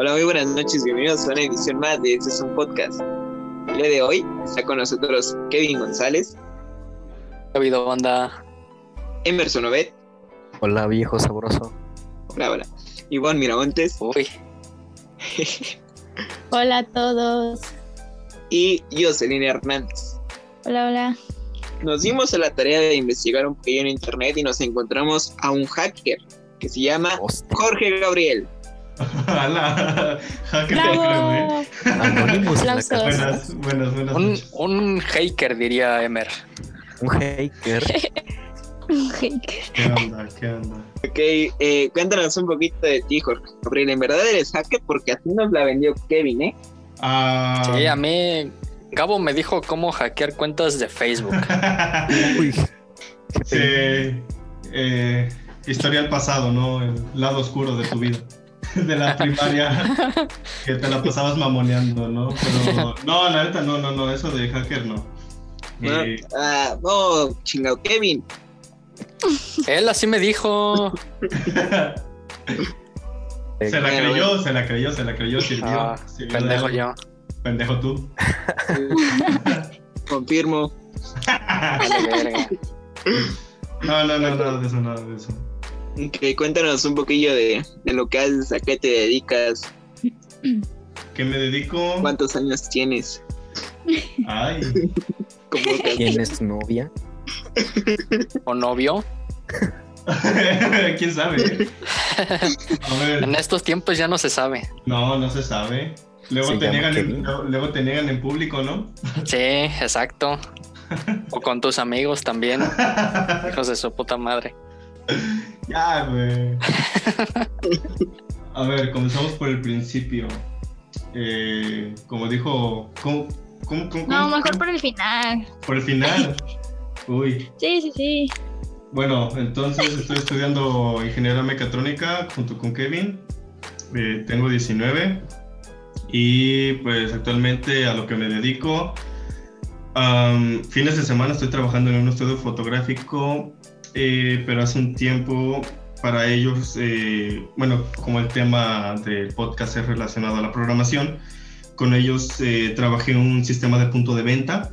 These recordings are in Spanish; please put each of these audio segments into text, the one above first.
Hola, muy buenas noches, bienvenidos a una edición más de Este es un podcast. El día de hoy está con nosotros Kevin González, ¿Qué ha habido, banda? Emerson Obed, Hola, viejo sabroso. hola, hola, Iván Miramontes Uy, Hola a todos. y Jocelyn Hernández. Hola, hola. Nos dimos a la tarea de investigar un poquillo en internet y nos encontramos a un hacker que se llama Hostia. Jorge Gabriel. Hola, hacker negro, ¡Bravo! Anonymous. Buenas, buenas, buenas un, un hacker, diría Emer. Un hacker. ¿Qué onda? ¿Qué onda? Ok, eh, cuéntanos un poquito de ti, Jorge Gabriel. En verdad eres hacker porque así nos la vendió Kevin, ¿eh? Ah, Sí, a mí, Gabo me dijo cómo hackear cuentas de Facebook. Uy. Qué sí, eh, historia pasado, ¿no? El lado oscuro de tu vida. De la primaria, que te la pasabas mamoneando, ¿no? Pero no, la neta, no, no, no, eso de hacker no. No, Eh, ah, no, chingado, Kevin. Él así me dijo. se la Bueno, creyó, se la creyó, se la creyó, sirvió. Ah, sirvió pendejo yo. Pendejo tú. Confirmo. No, no, no, nada de eso, nada de eso. Ok, cuéntanos un poquillo de, de lo que haces, a qué te dedicas, ¿Qué me dedico? cuántos años tienes. Ay, ¿Cómo te- ¿Quién es tu novia? ¿O novio? ¿quién sabe? A ver, En estos tiempos ya no se sabe. no, no se sabe. Luego Se te, niegan en, luego te niegan en público, ¿no? Sí, exacto. O con tus amigos también. Hijos de su puta madre. Ya, güey. A ver, comenzamos por el principio. Eh, como dijo, ¿cómo, cómo, cómo- No, mejor por el final. por el final. Uy, Sí, sí, sí. Bueno, entonces estoy estudiando ingeniería mecatrónica junto con Kevin. Eh, tengo 19 y pues actualmente a lo que me dedico, fines de semana estoy trabajando en un estudio fotográfico, eh, pero hace un tiempo para ellos, eh, bueno, como el tema del podcast es relacionado a la programación, con ellos eh, trabajé en un sistema de punto de venta.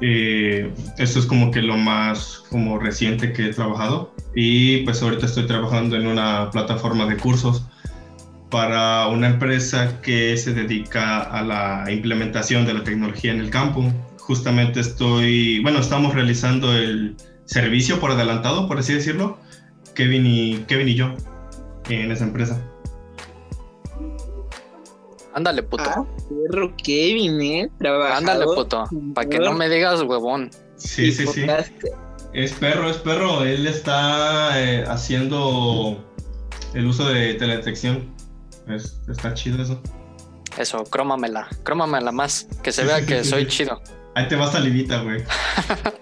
Eh, esto es como que lo más como reciente que he trabajado y pues ahorita estoy trabajando en una plataforma de cursos para una empresa que se dedica a la implementación de la tecnología en el campo. Justamente estoy, bueno, estamos realizando el servicio por adelantado, por así decirlo, Kevin y, Kevin y yo en esa empresa. Ándale, puto. Ah, perro Kevin, ¿eh? Trabajador. Ándale, puto. Para que no me digas huevón. Sí, sí, sí. Es perro, es perro. Él está eh, haciendo el uso de teledetección. Es- está chido eso. Eso, crómamela. Crómamela más. Que se vea que soy chido. Ahí te va salivita, güey.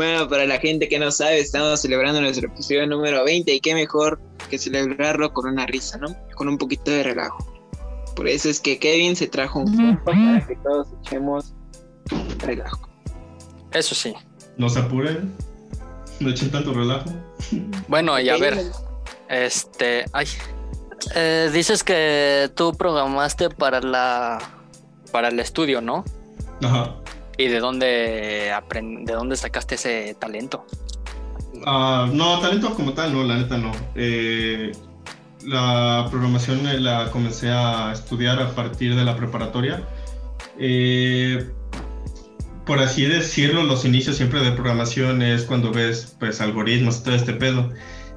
Bueno, para la gente que no sabe, estamos celebrando nuestro episodio número 20 y qué mejor que celebrarlo con una risa, ¿no? Con un poquito de relajo. Por eso es que Kevin se trajo un compa para que todos echemos relajo. Eso sí. No se apuren. No echen tanto relajo. Bueno, y a ver, este, ay, eh, dices que tú programaste para la, para el estudio, ¿no? Ajá. ¿Y de dónde de dónde sacaste ese talento? Ah, no, talento como tal, no, la neta no. Eh, la programación eh, la comencé a estudiar a partir de la preparatoria. Eh, por así decirlo, los inicios siempre de programación es cuando ves pues algoritmos y todo este pedo.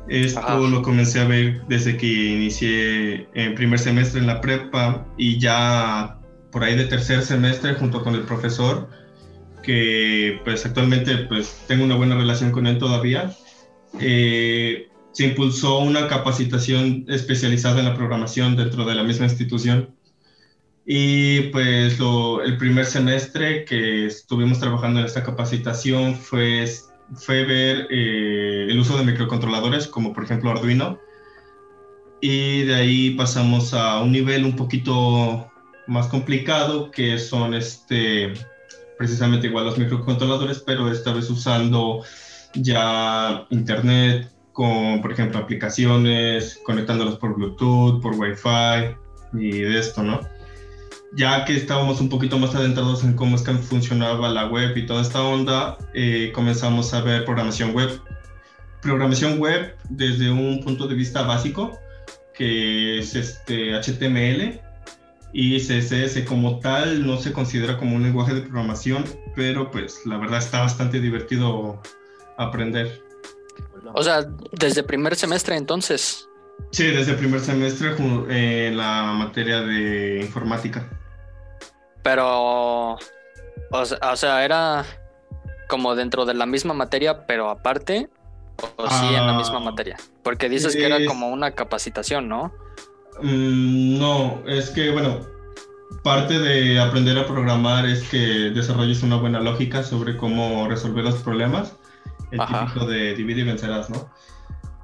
Esto Ajá. lo comencé a ver desde que inicié en primer semestre en la prepa y ya por ahí de tercer semestre junto con el profesor que pues actualmente pues tengo una buena relación con él todavía. Eh, se impulsó una capacitación especializada en la programación dentro de la misma institución. Y pues lo- el primer semestre que estuvimos trabajando en esta capacitación fue, fue ver eh, el uso de microcontroladores como por ejemplo Arduino. Y de ahí pasamos a un nivel un poquito más complicado que son este, precisamente igual los microcontroladores, pero esta vez usando ya internet, con, por ejemplo, aplicaciones, conectándolos por Bluetooth, por Wi-Fi y de esto, ¿no? Ya que estábamos un poquito más adentrados en cómo es que funcionaba la web y toda esta onda, eh, comenzamos a ver programación web. Programación web desde un punto de vista básico, que es este HTML y CSS como tal no se considera como un lenguaje de programación, pero pues la verdad está bastante divertido aprender. O sea, desde primer semestre entonces. Sí, desde primer semestre en la materia de informática. Pero, o sea, o sea, era como dentro de la misma materia, pero aparte, o sí en la Ah, misma materia. Porque dices que era como una capacitación, ¿no? Mm, no, es que, bueno, parte de aprender a programar es que desarrolles una buena lógica sobre cómo resolver los problemas. El Ajá. típico de divide y vencerás, ¿no?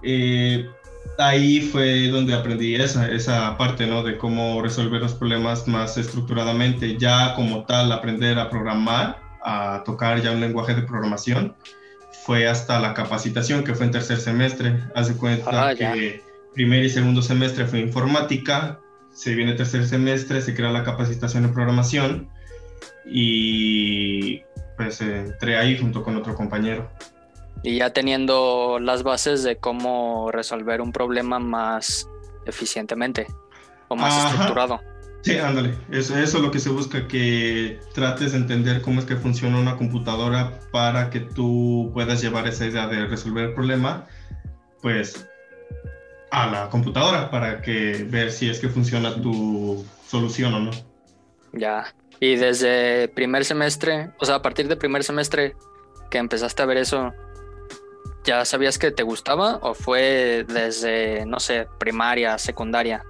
Eh, ahí fue donde aprendí esa, esa parte, ¿no? De cómo resolver los problemas más estructuradamente. Ya como tal, aprender a programar, a tocar ya un lenguaje de programación, fue hasta la capacitación, que fue en tercer semestre. Haz de cuenta Ah, que primer y segundo semestre fue informática, se viene tercer semestre, se crea la capacitación de programación y pues entré ahí junto con otro compañero. Y ya teniendo las bases de cómo resolver un problema más eficientemente o más Ajá. estructurado. Sí, ándale, eso, eso es lo que se busca, que trates de entender cómo es que funciona una computadora para que tú puedas llevar esa idea de resolver el problema, pues a la computadora para que ver si es que funciona tu solución o no. Ya. Y desde primer semestre, o sea, a partir de primer semestre que empezaste a ver eso, ¿ya sabías que te gustaba o fue desde, no sé, primaria, secundaria,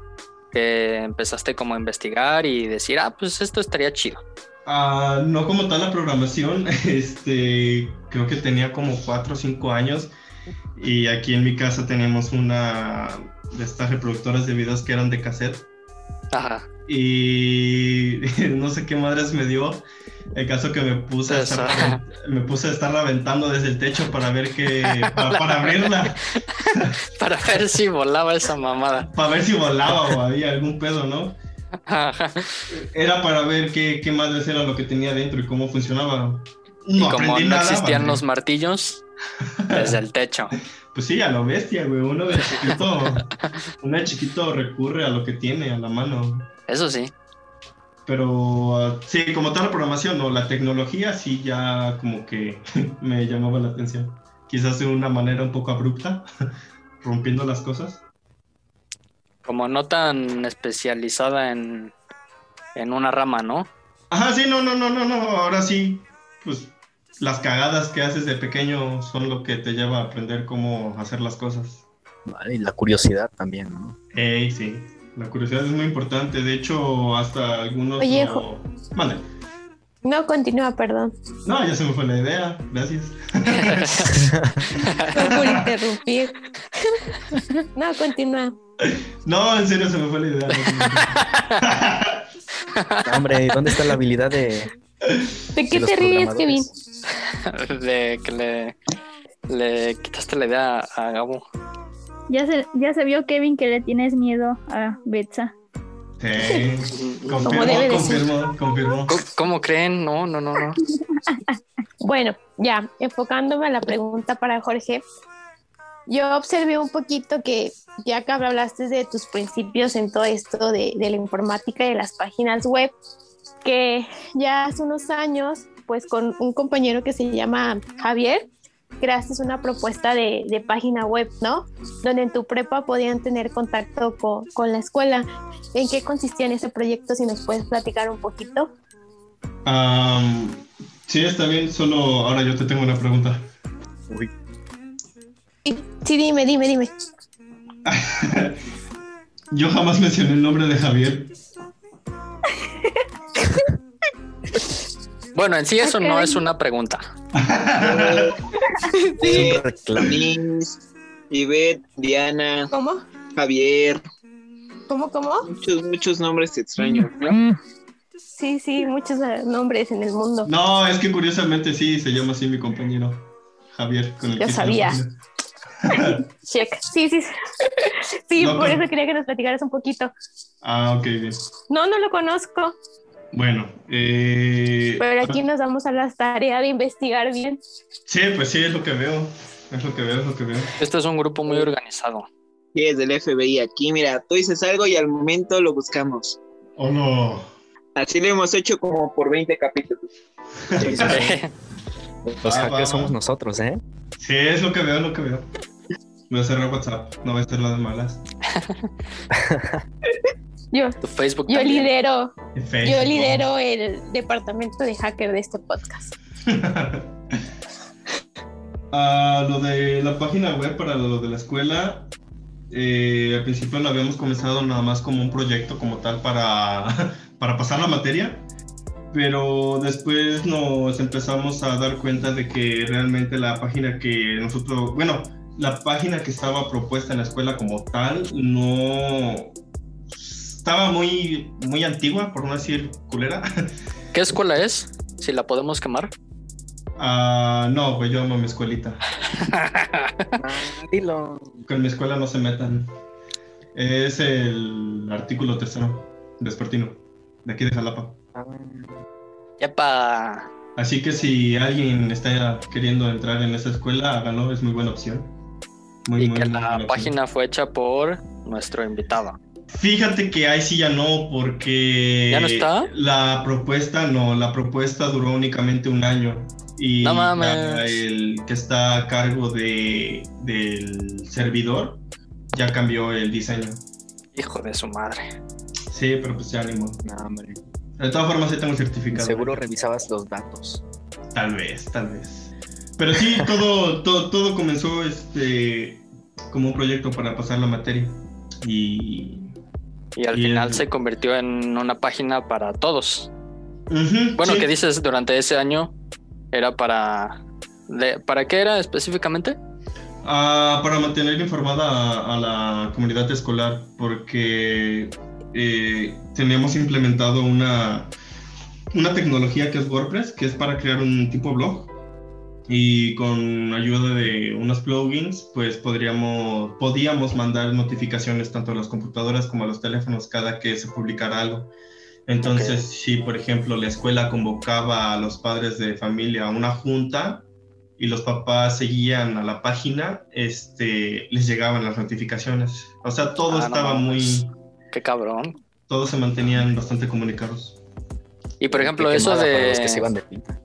que empezaste como a investigar y decir, ah, pues esto estaría chido? Ah, no como tal la programación, este, creo que tenía como 4 o 5 años y aquí en mi casa teníamos una de estas reproductoras de videos que eran de cassette Ajá. y no sé qué madres me dio. El caso que me puse a estar, me puse a estarla aventando desde el techo para ver que para, para abrirla, Para ver si volaba esa mamada. para ver si volaba o había algún pedo, ¿no? Ajá. Era para ver qué, qué madres era lo que tenía dentro y cómo funcionaba. Y como no nada, existían los martillos, desde el techo. Pues sí, a lo bestia, güey. Uno de chiquito, uno de chiquito recurre a lo que tiene a la mano. Eso sí. Pero ah, sí, como tal la programación, no, la tecnología sí ya como que me llamaba la atención. Quizás de una manera un poco abrupta, rompiendo las cosas. Como no tan especializada en, en una rama, ¿no? Ajá, sí, no, no, no, no, no. Ahora sí, pues las cagadas que haces de pequeño son lo que te lleva a aprender cómo hacer las cosas. Vale, y la curiosidad también, ¿no? Ey, sí. La curiosidad es muy importante. De hecho, hasta algunos. Oye, no- Vale. No, continúa, perdón. No, ya se me fue la idea. Gracias. No por interrumpir. No, continúa. No, en serio se me fue la idea. no. Hombre, ¿y ¿dónde está la habilidad de, ¿De qué los te ríes, Kevin? de que le, le quitaste la idea a Gabo. Ya se, ya se vio, Kevin, que le tienes miedo a Betsa. Sí. Confirmo, confirmo. ¿Cómo, cómo creen? No, no, no, no. Bueno, ya, enfocándome a la pregunta para Jorge, yo observé un poquito que ya que hablaste de tus principios en todo esto de, de la informática y de las páginas web, que ya hace unos años, pues con un compañero que se llama Javier, creaste una propuesta de, de página web, ¿no? Donde en tu prepa podían tener contacto con, con la escuela. ¿En qué consistía en ese proyecto? Si nos puedes platicar un poquito. Am, sí, está bien. Solo ahora yo te tengo una pregunta. Uy, Sí, sí, dime, dime, dime. Yo jamás mencioné el nombre de Javier. Bueno, en sí eso no es una pregunta. reclamo. Denise, Ivette, Diana, ¿Cómo? Javier, ¿Cómo, cómo? muchos, muchos nombres extraños, ¿no? Sí, sí, muchos eh, nombres en el mundo. No, es que curiosamente sí, se llama así mi compañero. Javier. Con el Yo que sabía. Check. Sí, sí. Sí, No, por eso quería que nos platicaras un poquito. Ah, ok, bien. No, no lo conozco, Bueno, eh, pero aquí nos damos a la tarea de investigar bien. sí, pues sí, es lo que veo. Es lo que veo, es lo que veo. Este es un grupo muy organizado. Sí, es del FBI aquí. Mira, tú dices algo y al momento lo buscamos. Oh, no. Así lo hemos hecho como por 20 capítulos. Los Ah, hackers va. somos nosotros, ¿eh? Sí, es lo que veo, es lo que veo. Voy a cerrar WhatsApp, no voy a hacer las malas. Yo, tu Facebook yo también. lidero, Facebook. yo lidero el departamento de hacker de este podcast. Ah, lo de la página web para lo de la escuela, eh, al principio lo habíamos comenzado nada más como un proyecto como tal para, para pasar la materia, pero después nos empezamos a dar cuenta de que realmente la página que nosotros, bueno, la página que estaba propuesta en la escuela como tal no estaba muy, muy antigua, por no decir culera. ¿Qué escuela es? Si la podemos quemar. Ah, no, pues yo amo mi escuelita. Dilo. Con mi escuela no se metan. Es el artículo tercero, vespertino, de aquí de Jalapa. Ah, Yepa. Así que si alguien está queriendo entrar en esa escuela, háganlo, es muy buena opción. Muy, Y muy, que muy la opción. página fue hecha por nuestro invitado. Fíjate que ahí sí ya no, porque ¿Ya no está? la propuesta no, la propuesta duró únicamente un año. Y No mames. el que está a cargo de, del servidor ya cambió el diseño. Hijo de su madre. Sí, pero pues ya ni modo. no, hombre. De todas formas, sí tengo el certificado. Seguro revisabas los datos. Tal vez, tal vez. Pero sí, todo, todo, todo comenzó este, como un proyecto para pasar la materia. Y. Y al Y final el- se convirtió en una página para todos. Bueno, sí. ¿qué dices durante ese año? Era para... de- ¿Para qué era específicamente? Ah, para mantener informada a, a la comunidad escolar, porque eh, tenemos implementado una, una tecnología que es WordPress, que es para crear un tipo blog. Y con ayuda de unos plugins, pues podríamos, podíamos mandar notificaciones tanto a las computadoras como a los teléfonos cada que se publicara algo. Entonces, Ok. si por ejemplo la escuela convocaba a los padres de familia a una junta, y los papás seguían a la página, este, les llegaban las notificaciones. O sea, todo Ah, no estaba mames. muy, Qué cabrón. todos se mantenían bastante comunicados. Y por ejemplo, Qué eso de... para los que se iban de pinta.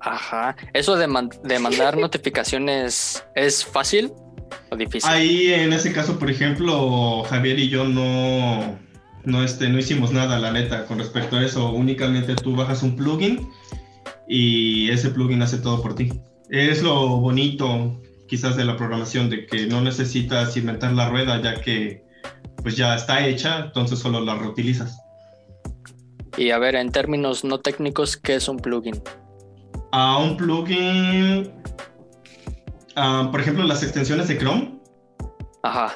Ajá. Eso de, man- de mandar notificaciones es fácil o difícil. Ahí en ese caso, por ejemplo, Javier y yo no, no, este, no hicimos nada, la neta, con respecto a eso. Únicamente tú bajas un plugin y ese plugin hace todo por ti. Es lo bonito quizás de la programación, de que no necesitas inventar la rueda ya que pues ya está hecha, entonces solo la reutilizas. Y a ver, en términos no técnicos, ¿qué es un plugin? A un plugin, ah, por ejemplo, las extensiones de Chrome, Ajá.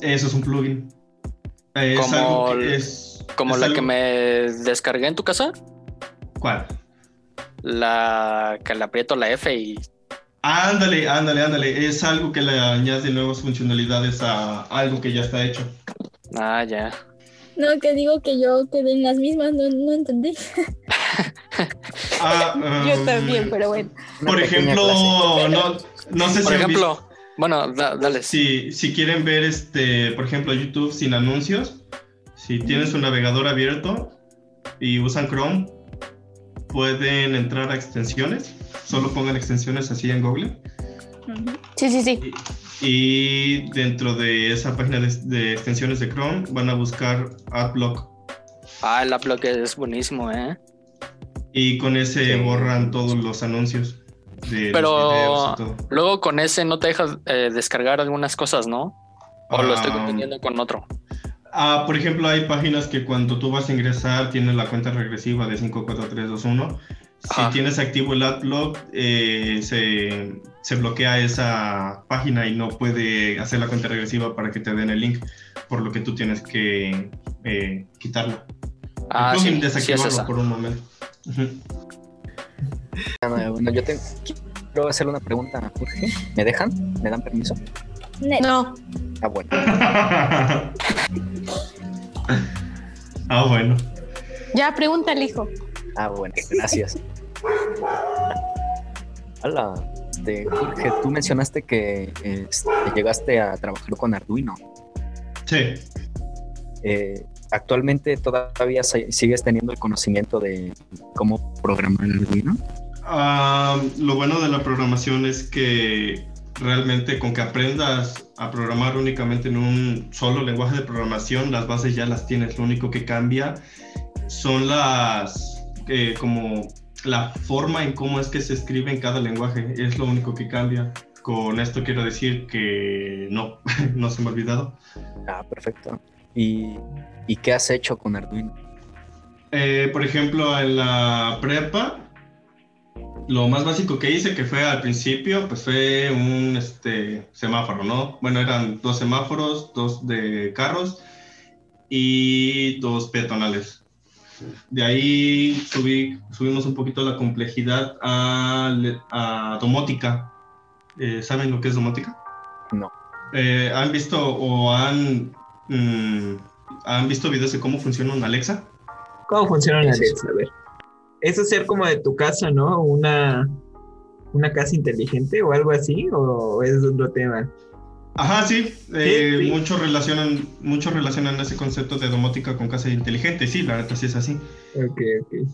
eso es un plugin. Es Como algo que es... Como es la algo- que me descargué en tu casa, ¿Cuál? la que le aprieto la F y Ándale, ándale, ándale. Es algo que le añade nuevas funcionalidades a algo que ya está hecho. ah, ya. No, que digo que yo quedé en las mismas, no, no entendí. Ah, Yo um, también, pero bueno. Por ejemplo, clase. no, no sé Por si han ejemplo, bueno, da- dale. si, si quieren ver este, por ejemplo, YouTube sin anuncios, si tienen su navegador abierto y usan Chrome, pueden entrar a extensiones. Solo pongan extensiones así en Google. Sí, sí, sí. Y dentro de esa página de, de extensiones de Chrome van a buscar AdBlock. Ah, el upload es buenísimo, ¿eh? Y con ese borran todos los anuncios de Pero y todo. luego con ese no te dejas eh, descargar algunas cosas, ¿no? O lo estoy Ah, confundiendo con otro. ah, por ejemplo, hay páginas que cuando tú vas a ingresar tienen la cuenta regresiva de 54321. Si Ajá. tienes activo el adblock, eh, se, se bloquea esa página y no puede hacer la cuenta regresiva para que te den el link, por lo que tú tienes que eh, quitarlo. Ah, sí, sí es esa. por un momento. Ah, Bueno, yo te quiero hacerle una pregunta a Jorge. ¿Me dejan? ¿Me dan permiso? No, Ah, bueno. ah, bueno. ya pregúntale, hijo. Ah, bueno, gracias. Hola, este, Jorge, tú mencionaste que este, llegaste a trabajar con Arduino. Sí. Eh, ¿Actualmente todavía si- sigues teniendo el conocimiento de cómo programar Arduino? Ah, lo bueno de la programación es que realmente con que aprendas a programar únicamente en un solo lenguaje de programación, las bases ya las tienes. Lo único que cambia son las, eh, como la forma en cómo es que se escribe en cada lenguaje. Es lo único que cambia. Con esto quiero decir que no, no se me ha olvidado. Ah, perfecto. ¿Y, y qué has hecho con Arduino? Eh, por ejemplo, en la prepa, lo más básico que hice, que fue al principio, pues fue un este, semáforo, ¿no? Bueno, eran dos semáforos, dos de carros y dos peatonales. De ahí subí, subimos un poquito la complejidad a, a domótica. Eh, ¿Saben lo que es domótica? No. Eh, ¿Han visto o han, han visto videos de cómo funciona una Alexa? ¿Cómo funciona una Alexa? A ver. Eso ser como de tu casa, ¿no? Una, una casa inteligente o algo así, o es otro tema. Ajá, sí. eh, sí. Muchos relacionan, muchos relacionan ese concepto de domótica con casa inteligente. Sí, la verdad sí es así. Ok, ok.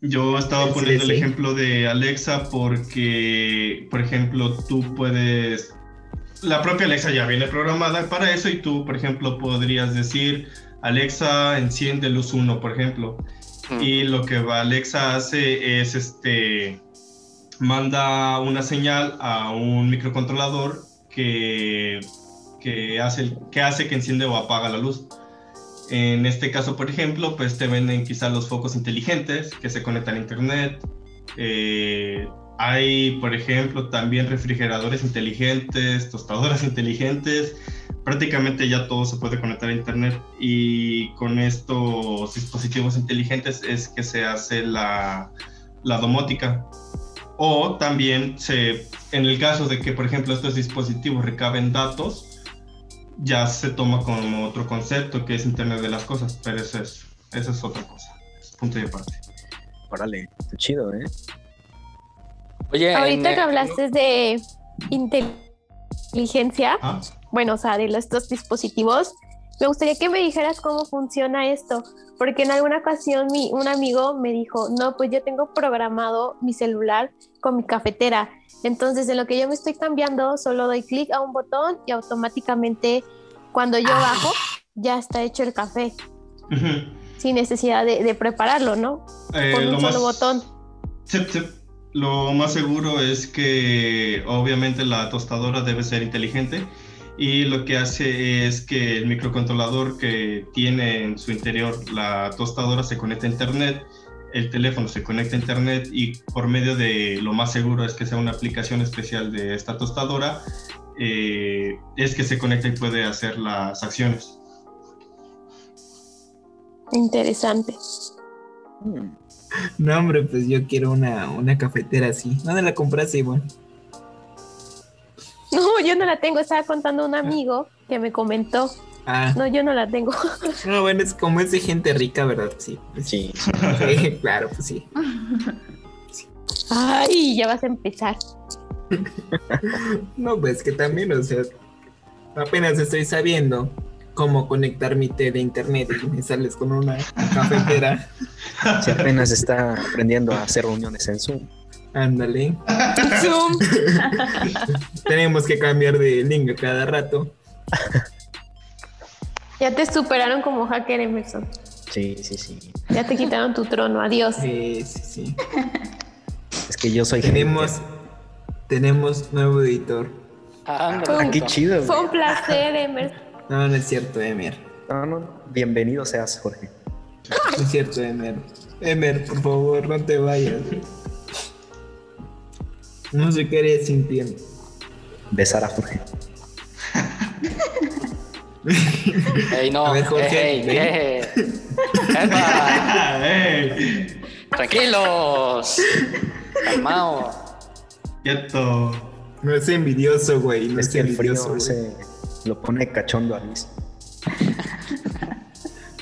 Yo estaba Sí, poniendo sí. el ejemplo de Alexa porque, por ejemplo, tú puedes... La propia Alexa ya viene programada para eso y tú, por ejemplo, podrías decir, Alexa, enciende luz 1, por ejemplo. Mm. Y lo que Alexa hace es este manda una señal a un microcontrolador que, que, hace, que hace que enciende o apaga la luz. En este caso, por ejemplo, pues te venden quizás los focos inteligentes que se conectan a internet. Eh, hay, por ejemplo, también refrigeradores inteligentes, tostadoras inteligentes. Prácticamente ya todo se puede conectar a internet y con estos dispositivos inteligentes es que se hace la, la domótica. O también se, en el caso de que, por ejemplo, estos dispositivos recaben datos, ya se toma como otro concepto que es Internet de las Cosas, pero eso es, eso es otra cosa, punto de aparte. Órale, chido, ¿eh? Oye, Ahorita en, que eh, hablaste de inteligencia, Ah, bueno, o sea, de los- estos dispositivos, me gustaría que me dijeras cómo funciona esto, porque en alguna ocasión mi, un amigo me dijo, no, pues yo tengo programado mi celular con mi cafetera, entonces en lo que yo me estoy cambiando, solo doy clic a un botón y automáticamente cuando yo bajo, ya está hecho el café, sin necesidad de, de prepararlo, ¿no? Eh, Con un lo solo más- botón. Sip, sip. Lo más seguro es que obviamente la tostadora debe ser inteligente y lo que hace es que el microcontrolador que tiene en su interior la tostadora se conecta a internet, el teléfono se conecta a internet y por medio de lo más seguro es que sea una aplicación especial de esta tostadora, eh, es que se conecta y puede hacer las acciones. Interesante. Mm, No, hombre, pues yo quiero una, una cafetera así. ¿Dónde la compraste, Ivonne? No, yo no la tengo, estaba contando un amigo que me comentó. Ah, No, yo no la tengo. no, bueno, es como es de gente rica, ¿verdad? Sí. pues Sí, sí, claro, pues sí. Ay, ya vas a empezar. No, pues que también, o sea, apenas estoy sabiendo cómo conectar mi tele a internet y me sales con una cafetera. si apenas está aprendiendo a hacer reuniones en Zoom. Ándale. Zoom. Tenemos que cambiar de link cada rato. Ya te superaron como hacker Emerson. Sí, sí, sí. Ya te quitaron tu trono. Adiós. Sí, sí, sí. Es que yo soy Tenemos, tenemos nuevo editor. ándale, Ah, qué chido. Fue un placer, Emerson. No, no es cierto, Emer. No, no, bienvenido seas, Jorge. No es cierto, Emer. Emer, por favor, no te vayas. No sé qué haría sin ti. Besar a Jorge. Ey, no, A ver, Jorge, ey, ey. Epa, ¡Ah, ey! tranquilos. Calmao. Quieto. No es envidioso, güey. No es es, que el frío envidioso, güey. ese lo pone cachondo a Luis.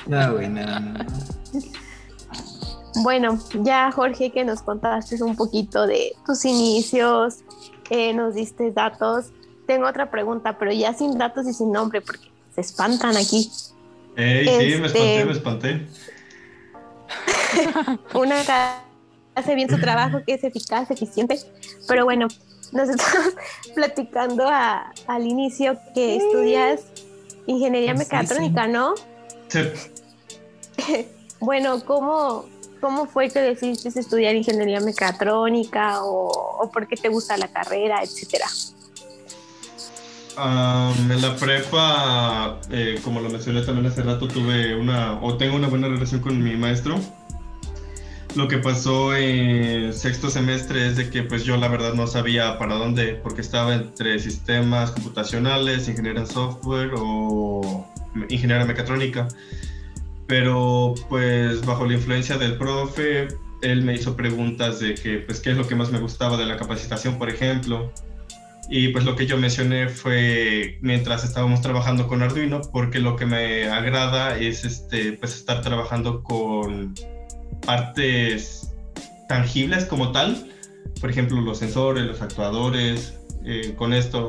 No, güey, no, no, no. Bueno, ya Jorge, que nos contaste un poquito de tus inicios, eh, nos diste datos. Tengo otra pregunta, pero ya sin datos y sin nombre, porque se espantan aquí. Ey, sí, me Este- espanté, me espanté. Una que hace bien su trabajo, que es eficaz, eficiente. Pero bueno, nos estamos platicando a- al inicio que estudias ingeniería Sí, sí. mecatrónica, ¿no? Sí. Bueno, ¿cómo, ¿cómo fue que decidiste estudiar ingeniería mecatrónica o, o por qué te gusta la carrera, etcétera? En la prepa, eh, como lo mencioné también hace rato, tuve una, o tengo una buena relación con mi maestro. Lo que pasó en sexto semestre es de que pues yo la verdad no sabía para dónde, porque estaba entre sistemas computacionales, ingeniería en software o ingeniería mecatrónica. Pero pues bajo la influencia del profe, él me hizo preguntas de que pues qué es lo que más me gustaba de la capacitación, por ejemplo. Y pues lo que yo mencioné fue mientras estábamos trabajando con Arduino, porque lo que me agrada es este, pues estar trabajando con partes tangibles como tal, por ejemplo los sensores, los actuadores, eh, con esto.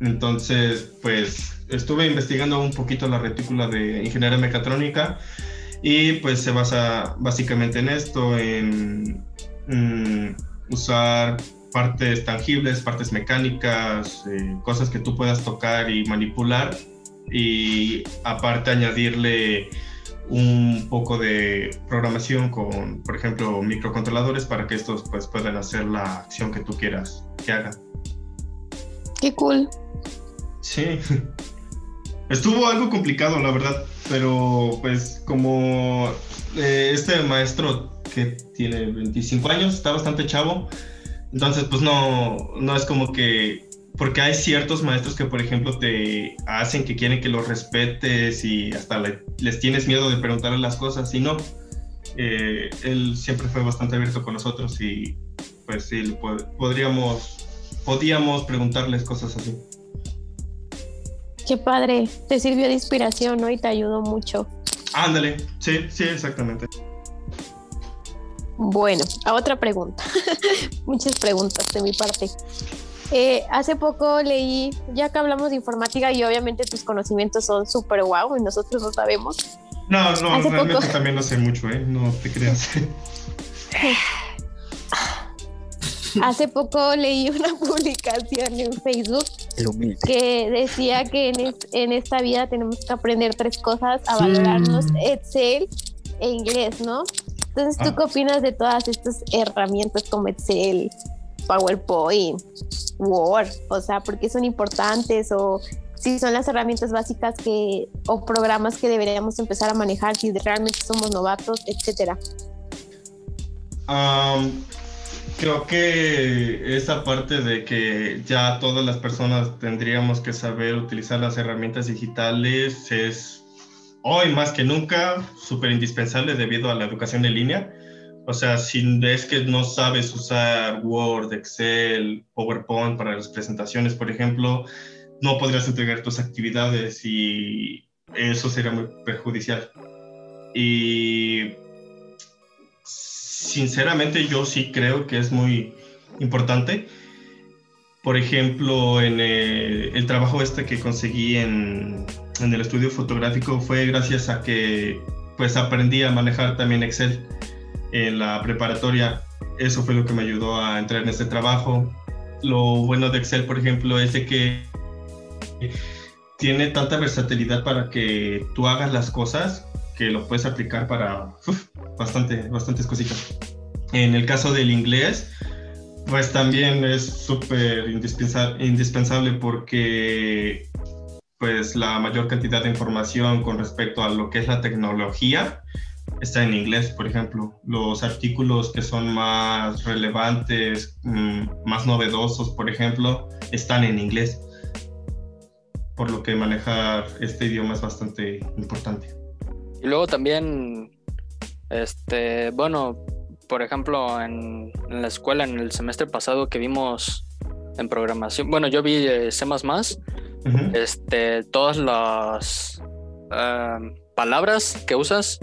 Entonces, pues estuve investigando un poquito la retícula de ingeniería mecatrónica y pues se basa básicamente en esto, en mm, usar partes tangibles, partes mecánicas, eh, cosas que tú puedas tocar y manipular y aparte añadirle un poco de programación con, por ejemplo, microcontroladores para que estos pues puedan hacer la acción que tú quieras que hagan. Qué cool. Sí. Estuvo algo complicado, la verdad, pero pues como eh, este maestro que tiene 25 años, está bastante chavo, entonces pues no, no es como que, porque hay ciertos maestros que por ejemplo te hacen que quieren que los respetes y hasta le- les tienes miedo de preguntarle las cosas y no. Eh, él siempre fue bastante abierto con nosotros y pues sí, po- podríamos, podíamos preguntarles cosas así. Qué padre. Te sirvió de inspiración, ¿no? Y te ayudó mucho. Ándale, sí, sí, exactamente. Bueno, a otra pregunta. Muchas preguntas de mi parte. Eh, hace poco leí, ya que hablamos de informática y obviamente tus conocimientos son súper guau y nosotros no sabemos. No, no, Hace realmente poco- también no sé mucho, ¿eh? No te creas. Hace poco leí una publicación en Facebook que decía que en, es- en esta vida tenemos que aprender tres cosas, a valorarnos Excel e inglés, ¿no? Entonces, ¿tú Ah. qué opinas de todas estas herramientas como Excel, PowerPoint, Word? O sea, ¿por qué son importantes? O si son las herramientas básicas que, o programas que deberíamos empezar a manejar si realmente somos novatos, etcétera. Creo que esa parte de que ya todas las personas tendríamos que saber utilizar las herramientas digitales es hoy más que nunca súper indispensable debido a la educación en línea. O sea, si es que no sabes usar Word, Excel, PowerPoint para las presentaciones, por ejemplo, no podrías entregar tus actividades y eso sería muy perjudicial. Y sinceramente yo sí creo que es muy importante. Por ejemplo, en eh, el trabajo este que conseguí en, en el estudio fotográfico fue gracias a que pues aprendí a manejar también Excel en la preparatoria. Eso fue lo que me ayudó a entrar en este trabajo. Lo bueno de Excel, por ejemplo, es que tiene tanta versatilidad para que tú hagas las cosas que lo puedes aplicar para bastante, bastantes cositas. En el caso del inglés, pues también es súper indispensa- indispensable porque pues la mayor cantidad de información con respecto a lo que es la tecnología está en inglés, por ejemplo. Los artículos que son más relevantes, mm, más novedosos, por ejemplo, están en inglés. Por lo que manejar este idioma es bastante importante. Y luego también, este, bueno, por ejemplo, en, en la escuela, en el semestre pasado que vimos en programación. Bueno, yo vi eh, C++, Ujú. este, todas las ah, palabras que usas,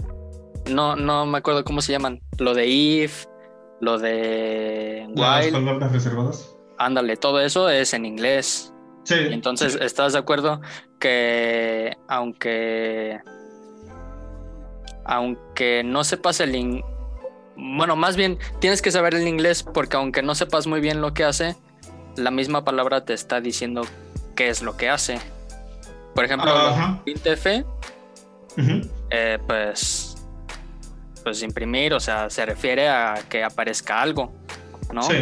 no, no me acuerdo cómo se llaman. Lo de if, lo de Las while, palabras reservadas. ándale, todo eso es en inglés. Sí. Entonces, ¿estás de acuerdo que aunque aunque no sepas el in- bueno, más bien tienes que saber el inglés porque aunque no sepas muy bien lo que hace, la misma palabra te está diciendo qué es lo que hace. Por ejemplo, Ujú. eh, pues pues imprimir, o sea, se refiere a que aparezca algo, ¿no? Sí.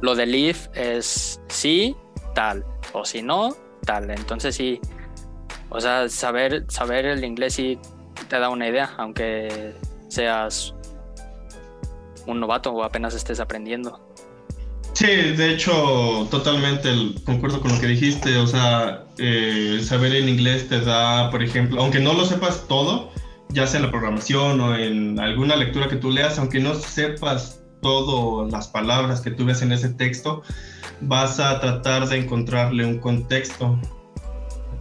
Lo del if es sí, tal, o si no, tal. Entonces sí, o sea, saber, saber el inglés sí te da una idea, aunque seas un novato o apenas estés aprendiendo. Sí, de hecho, totalmente el- concuerdo con lo que dijiste. O sea, eh, saber el inglés te da, por ejemplo, aunque no lo sepas todo, ya sea en la programación o en alguna lectura que tú leas, aunque no sepas todas las palabras que tú ves en ese texto, vas a tratar de encontrarle un contexto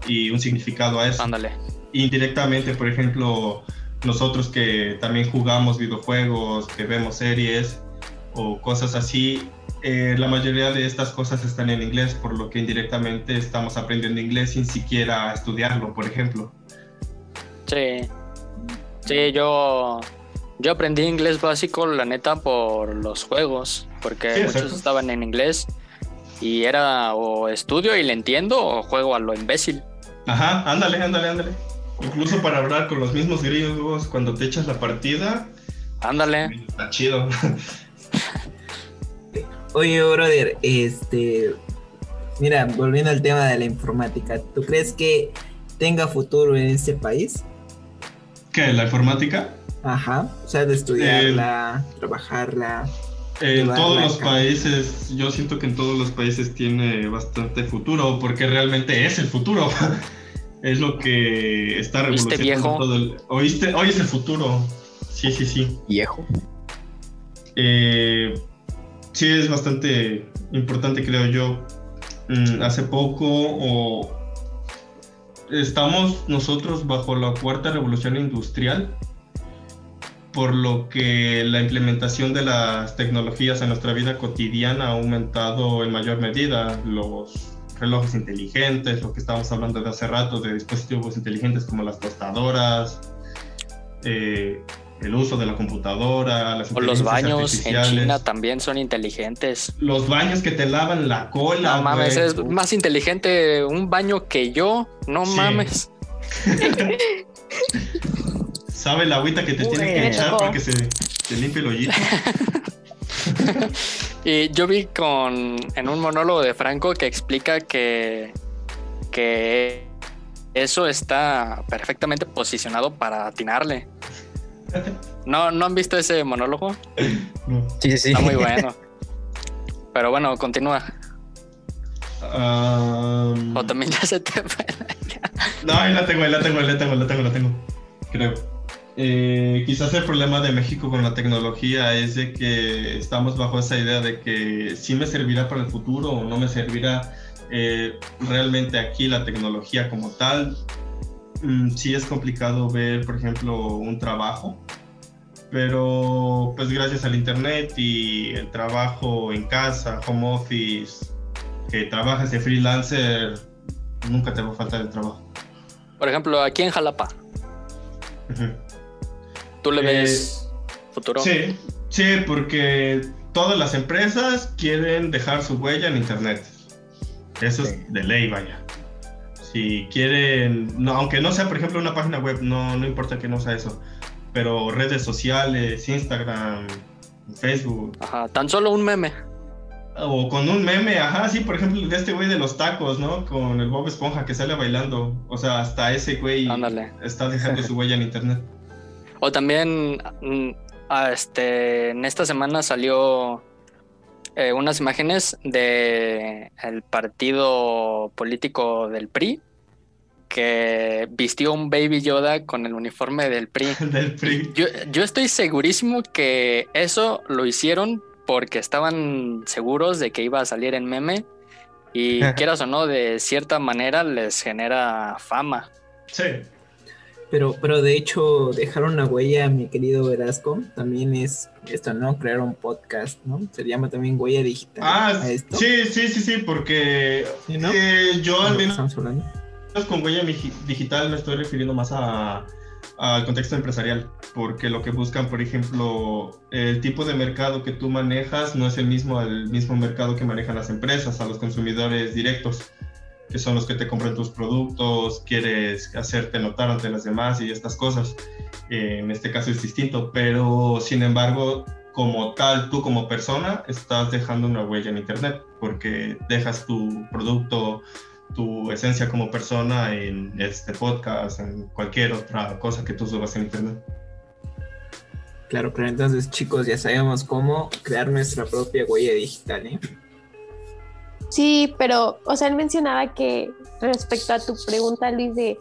y un significado a eso. Ándale. indirectamente, por ejemplo, nosotros que también jugamos videojuegos, que vemos series o cosas así, eh, la mayoría de estas cosas están en inglés, por lo que indirectamente estamos aprendiendo inglés sin siquiera estudiarlo, por ejemplo. Sí. Sí, yo, yo aprendí inglés básico, la neta, por los juegos, porque Sí, muchos exacto. estaban en inglés y era o estudio y le entiendo o juego a lo imbécil. Ajá, ándale, ándale, ándale. Incluso para hablar con los mismos griegos cuando te echas la partida, Ándale. está chido. Oye, brother, este. Mira, volviendo al tema de la informática, ¿tú crees que tenga futuro en este país? ¿Qué? ¿La informática? Ajá, o sea, de estudiarla, trabajarla. En todos los países, yo siento que en todos los países tiene bastante futuro, porque realmente es el futuro. es lo que está ¿Oíste, revolucionando viejo? todo el... ¿Oíste? Hoy es el futuro. Sí, sí, sí. Viejo. Eh, sí, es bastante importante, creo yo. Mm, hace poco o estamos nosotros bajo la cuarta revolución industrial, por lo que la implementación de las tecnologías en nuestra vida cotidiana ha aumentado en mayor medida. Los relojes inteligentes, lo que estábamos hablando de hace rato, de dispositivos inteligentes como las tostadoras, eh, el uso de la computadora, las O los baños en. China también son inteligentes. Los baños que te lavan la cola. No mames, güey. es más inteligente un baño que yo. No Sí. mames. Sabe la agüita que te tiene que echar para que se, se limpie el hoyito. Y yo vi con en un monólogo de Franco que explica que, que eso está perfectamente posicionado para atinarle. ¿No, ¿No han visto ese monólogo? No. Sí, sí, sí. Está muy bueno. Pero bueno, continúa. Am, O también ya se te fue. No, ahí la tengo, ahí la tengo, ahí la tengo, la tengo, la tengo. Creo. Eh, quizás el problema de México con la tecnología es de que estamos bajo esa idea de que sí me servirá para el futuro o no me servirá eh, realmente aquí la tecnología como tal. Mm, sí es complicado ver, por ejemplo, un trabajo, pero pues gracias al internet y el trabajo en casa, home office, que trabajas de freelancer, nunca te va a faltar el trabajo. Por ejemplo, aquí en Jalapa. ¿tú le Eh, ves futuro? Sí, sí, porque todas las empresas quieren dejar su huella en internet. Eso Sí. es de ley, vaya. Si quieren, no, aunque no sea, por ejemplo, una página web, no, no importa que no sea eso, pero redes sociales, Instagram, Facebook, Ajá, tan solo un meme. o con un meme, ajá, sí, por ejemplo, de este güey de los tacos, ¿no? Con el Bob Esponja que sale bailando. O sea, hasta ese güey Ándale. está dejando su huella en internet. O también, mm, ah, este, en esta semana salió eh, unas imágenes de el partido político del PRI que vistió un Baby Yoda con el uniforme del PRI. Del PRI. Yo, yo estoy segurísimo que eso lo hicieron porque estaban seguros de que iba a salir en meme Y quieras o no, de cierta manera les genera fama. Sí, Pero, pero de hecho, dejar una huella, mi querido Velasco, también es esto, ¿no? Crear un podcast, ¿no? Se llama también huella digital. Ah, esto. sí, sí, sí, sí, porque Sí, ¿no? eh, yo al menos con huella digital me estoy refiriendo más a- al contexto empresarial, porque lo que buscan, por ejemplo, el tipo de mercado que tú manejas no es el mismo al mismo mercado que manejan las empresas, a los consumidores directos, que son los que te compran tus productos, quieres hacerte notar ante las demás y estas cosas. Eh, en este caso es distinto, pero sin embargo, como tal, tú como persona estás dejando una huella en Internet, porque dejas tu producto tu esencia como persona en este podcast, en cualquier otra cosa que tú subas en internet. Claro, claro. Entonces, chicos, ya sabemos cómo crear nuestra propia huella digital, ¿eh? Sí, pero, o sea, él mencionaba que respecto a tu pregunta, Luis, de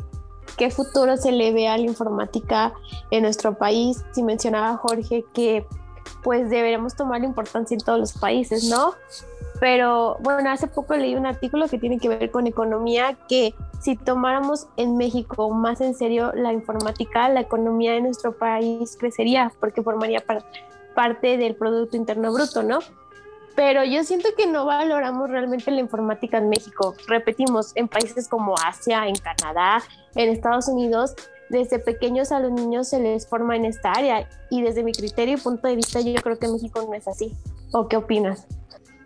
qué futuro se le ve a la informática en nuestro país, y mencionaba Jorge que pues deberíamos tomar importancia en todos los países, ¿no? Pero bueno, hace poco leí un artículo que tiene que ver con economía, que si tomáramos en México más en serio la informática, la economía de nuestro país crecería porque formaría par- parte del Producto Interno Bruto, ¿no? Pero yo siento que no valoramos realmente la informática en México. Repetimos, en países como Asia, en Canadá, en Estados Unidos, desde pequeños a los niños se les forma en esta área. Y desde mi criterio y punto de vista, yo creo que México no es así. ¿O qué opinas?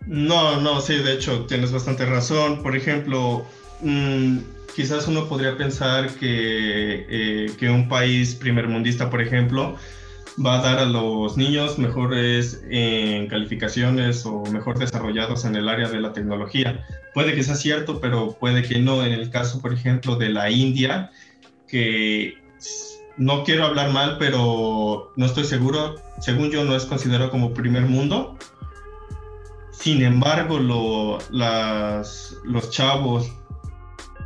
No, no, sí, de hecho tienes bastante razón. Por ejemplo, mm, quizás uno podría pensar que, eh, que un país primermundista, por ejemplo, va a dar a los niños mejores en calificaciones o mejor desarrollados en el área de la tecnología. Puede que sea cierto, pero puede que no. En el caso, por ejemplo, de la India, que no quiero hablar mal, pero no estoy seguro, según yo no es considerado como primer mundo. Sin embargo, lo- las, los chavos,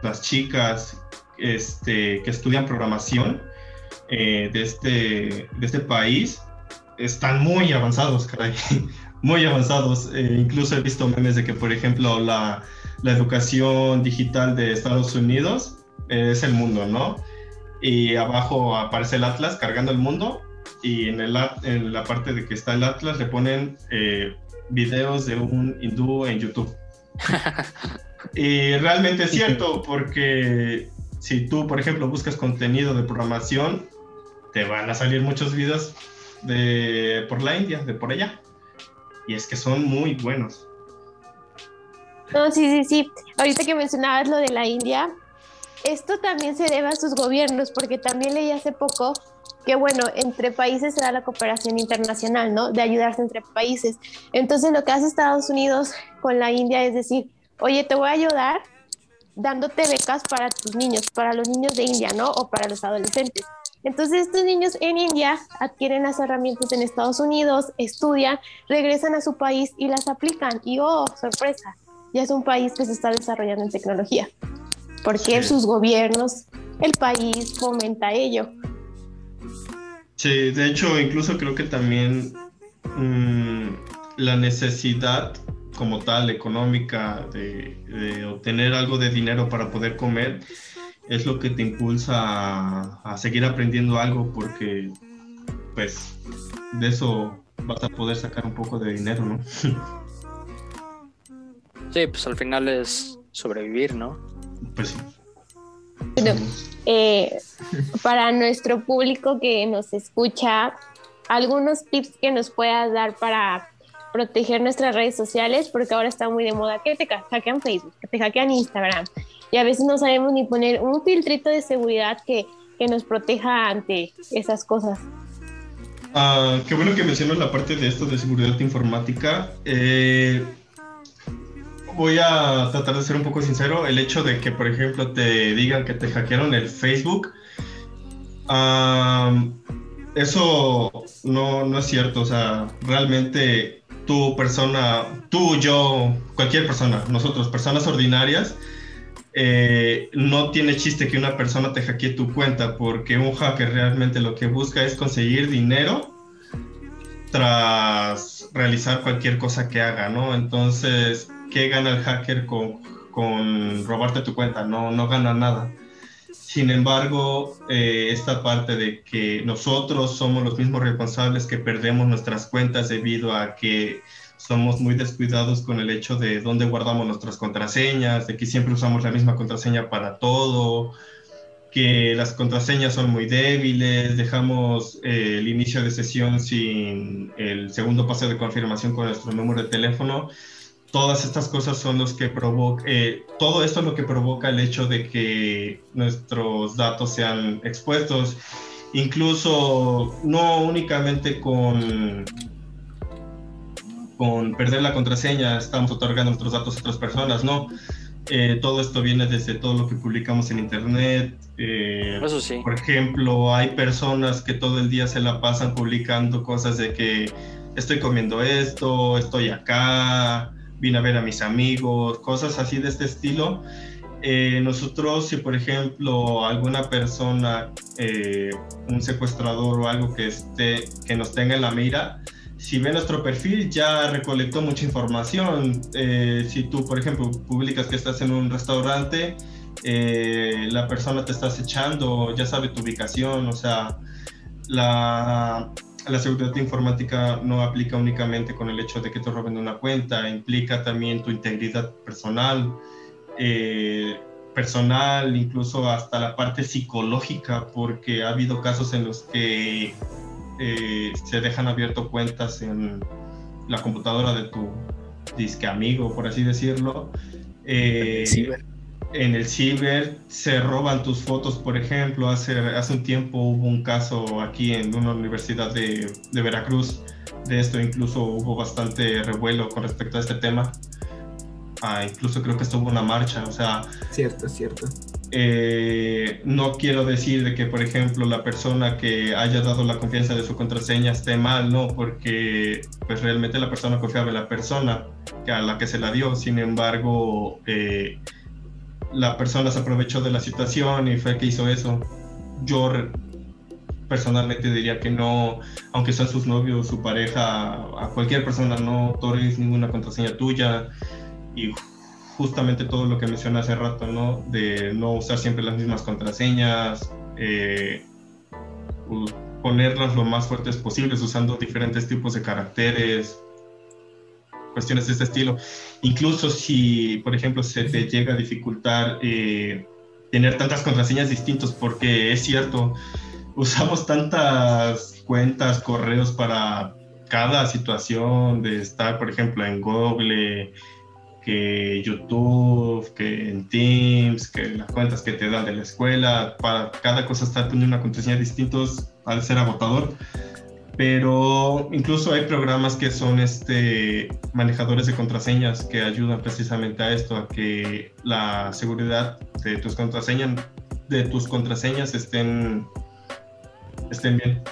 las chicas este, que estudian programación eh, de, este, de este país están muy avanzados, caray. Muy avanzados. Eh, incluso he visto memes de que, por ejemplo, la, la educación digital de Estados Unidos es el mundo, ¿no? Y abajo aparece el Atlas cargando el mundo y en, el, en la parte de que está el Atlas le ponen eh, videos de un hindú en YouTube. y realmente es cierto, porque si tú, por ejemplo, buscas contenido de programación, te van a salir muchos videos de por la India, de por allá. Y es que son muy buenos. No, sí, sí, sí. Ahorita que mencionabas lo de la India, esto también se debe a sus gobiernos, porque también leí hace poco que, bueno, entre países se da la cooperación internacional, ¿no? De ayudarse entre países. Entonces, lo que hace Estados Unidos con la India es decir, oye, te voy a ayudar dándote becas para tus niños, para los niños de India, ¿no? O para los adolescentes. Entonces estos niños en India adquieren las herramientas en Estados Unidos, estudian, regresan a su país y las aplican. Y oh, sorpresa, ya es un país que se está desarrollando en tecnología. Porque Sí. sus gobiernos, el país fomenta ello. Sí, de hecho, incluso creo que también mm, la necesidad como tal económica de, de obtener algo de dinero para poder comer es lo que te impulsa a, a seguir aprendiendo algo porque pues de eso vas a poder sacar un poco de dinero, ¿no? Sí, pues al final es sobrevivir, ¿no? Pues sí. Bueno, eh, para nuestro público que nos escucha, algunos tips que nos puedas dar para proteger nuestras redes sociales, porque ahora está muy de moda que te hackean Facebook, que te hackean Instagram, y a veces no sabemos ni poner un filtrito de seguridad que, que nos proteja ante esas cosas. Ah, qué bueno que mencionas la parte de esto de seguridad informática. Eh, voy a tratar de ser un poco sincero. El hecho de que, por ejemplo, te digan que te hackearon el Facebook, ah, eso no, no es cierto. O sea, realmente tu persona, tú, yo, cualquier persona, nosotros, personas ordinarias, eh, no tiene chiste que una persona te hackee tu cuenta porque un hacker realmente lo que busca es conseguir dinero tras realizar cualquier cosa que haga, ¿no? Entonces, ¿qué gana el hacker con, con robarte tu cuenta? No, no gana nada. Sin embargo, eh, esta parte de que nosotros somos los mismos responsables que perdemos nuestras cuentas debido a que somos muy descuidados con el hecho de dónde guardamos nuestras contraseñas, de que siempre usamos la misma contraseña para todo, que las contraseñas son muy débiles, dejamos eh, el inicio de sesión sin el segundo paso de confirmación con nuestro número de teléfono. Todas estas cosas son los que provoca, eh, todo esto es lo que provoca el hecho de que nuestros datos sean expuestos, incluso no únicamente con, con perder la contraseña estamos otorgando nuestros datos a otras personas, no eh, todo esto viene desde todo lo que publicamos en internet. Eh, Eso sí. Por ejemplo, hay personas que todo el día se la pasan publicando cosas de que estoy comiendo esto, estoy acá, vine a ver a mis amigos, cosas así de este estilo. Eh, nosotros, si por ejemplo alguna persona, un secuestrador o algo que, esté, que nos tenga en la mira, si ve nuestro perfil ya recolectó mucha información. Eh, si tú, por ejemplo, publicas que estás en un restaurante, eh, la persona te está acechando, ya sabe tu ubicación, o sea, la, la, seguridad informática no aplica únicamente con el hecho de que te roben una cuenta, implica también tu integridad personal. Eh, personal, incluso hasta la parte psicológica, porque ha habido casos en los que eh, se dejan abierto cuentas en la computadora de tu disque amigo, por así decirlo. Eh, en el ciber se roban tus fotos, por ejemplo. Hace, hace un tiempo hubo un caso aquí en una universidad de, de Veracruz de esto, incluso hubo bastante revuelo con respecto a este tema. Ah, incluso creo que estuvo una marcha, o sea... Cierto, cierto. Eh, no quiero decir de que, por ejemplo, la persona que haya dado la confianza de su contraseña esté mal, no, porque pues realmente la persona confiaba en la persona a la que se la dio. Sin embargo, eh, la persona se aprovechó de la situación y fue que hizo eso. Yo personalmente diría que no, aunque sean sus novios, su pareja, a cualquier persona no otorgues ninguna contraseña tuya y justamente todo lo que mencioné hace rato, ¿no? De no usar siempre las mismas contraseñas, eh, ponerlas lo más fuertes posibles usando diferentes tipos de caracteres, cuestiones de este estilo. Incluso si, por ejemplo, se te llega a dificultar eh, tener tantas contraseñas distintas, porque es cierto, usamos tantas cuentas, correos para cada situación de estar, por ejemplo, en Google, que YouTube, que en Teams, que las cuentas que te dan de la escuela, para cada cosa estar poniendo una contraseña distintos al ser agotador. Pero incluso hay programas que son este, manejadores de contraseñas que ayudan precisamente a esto, a que la seguridad de tus contraseñas, de tus contraseñas estén, estén bien.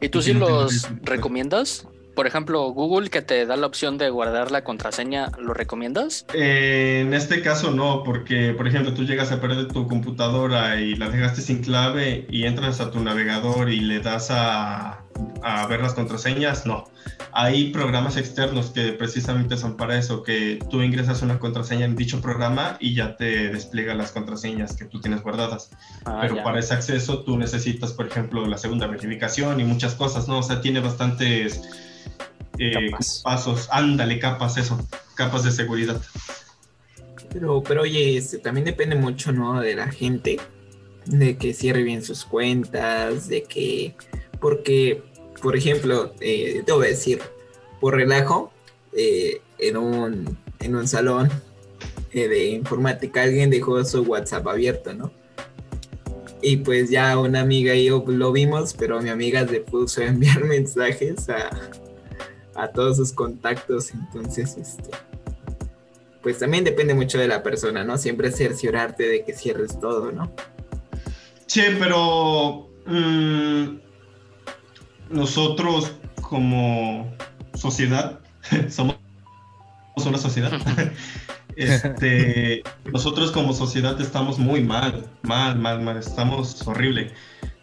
¿Y tú sí los recomiendas? Por ejemplo, Google que te da la opción de guardar la contraseña, ¿lo recomiendas? Eh, en este caso no, porque por ejemplo tú llegas a perder tu computadora y la dejaste sin clave y entras a tu navegador y le das a, a ver las contraseñas, no. Hay programas externos que precisamente son para eso, que tú ingresas una contraseña en dicho programa y ya te despliega las contraseñas que tú tienes guardadas. Ah, Pero para ese acceso tú necesitas, por ejemplo, la segunda verificación y muchas cosas, ¿no? O sea, tiene bastantes eh, pasos, ándale, capas, eso, capas de seguridad. Pero, pero oye, este, también depende mucho, ¿no? De la gente, de que cierre bien sus cuentas, de que, porque, por ejemplo, eh, te voy a decir, por relajo, eh, en, un, en un salón de informática alguien dejó su WhatsApp abierto, ¿no? Y pues ya una amiga y yo lo vimos, pero mi amiga se puso a enviar mensajes a, a todos sus contactos. Entonces, este, pues también depende mucho de la persona, ¿no? Siempre cerciorarte de que cierres todo, ¿no? Sí, pero mm, nosotros como sociedad, somos una sociedad, este, nosotros como sociedad estamos muy mal, mal, mal, mal, estamos horrible.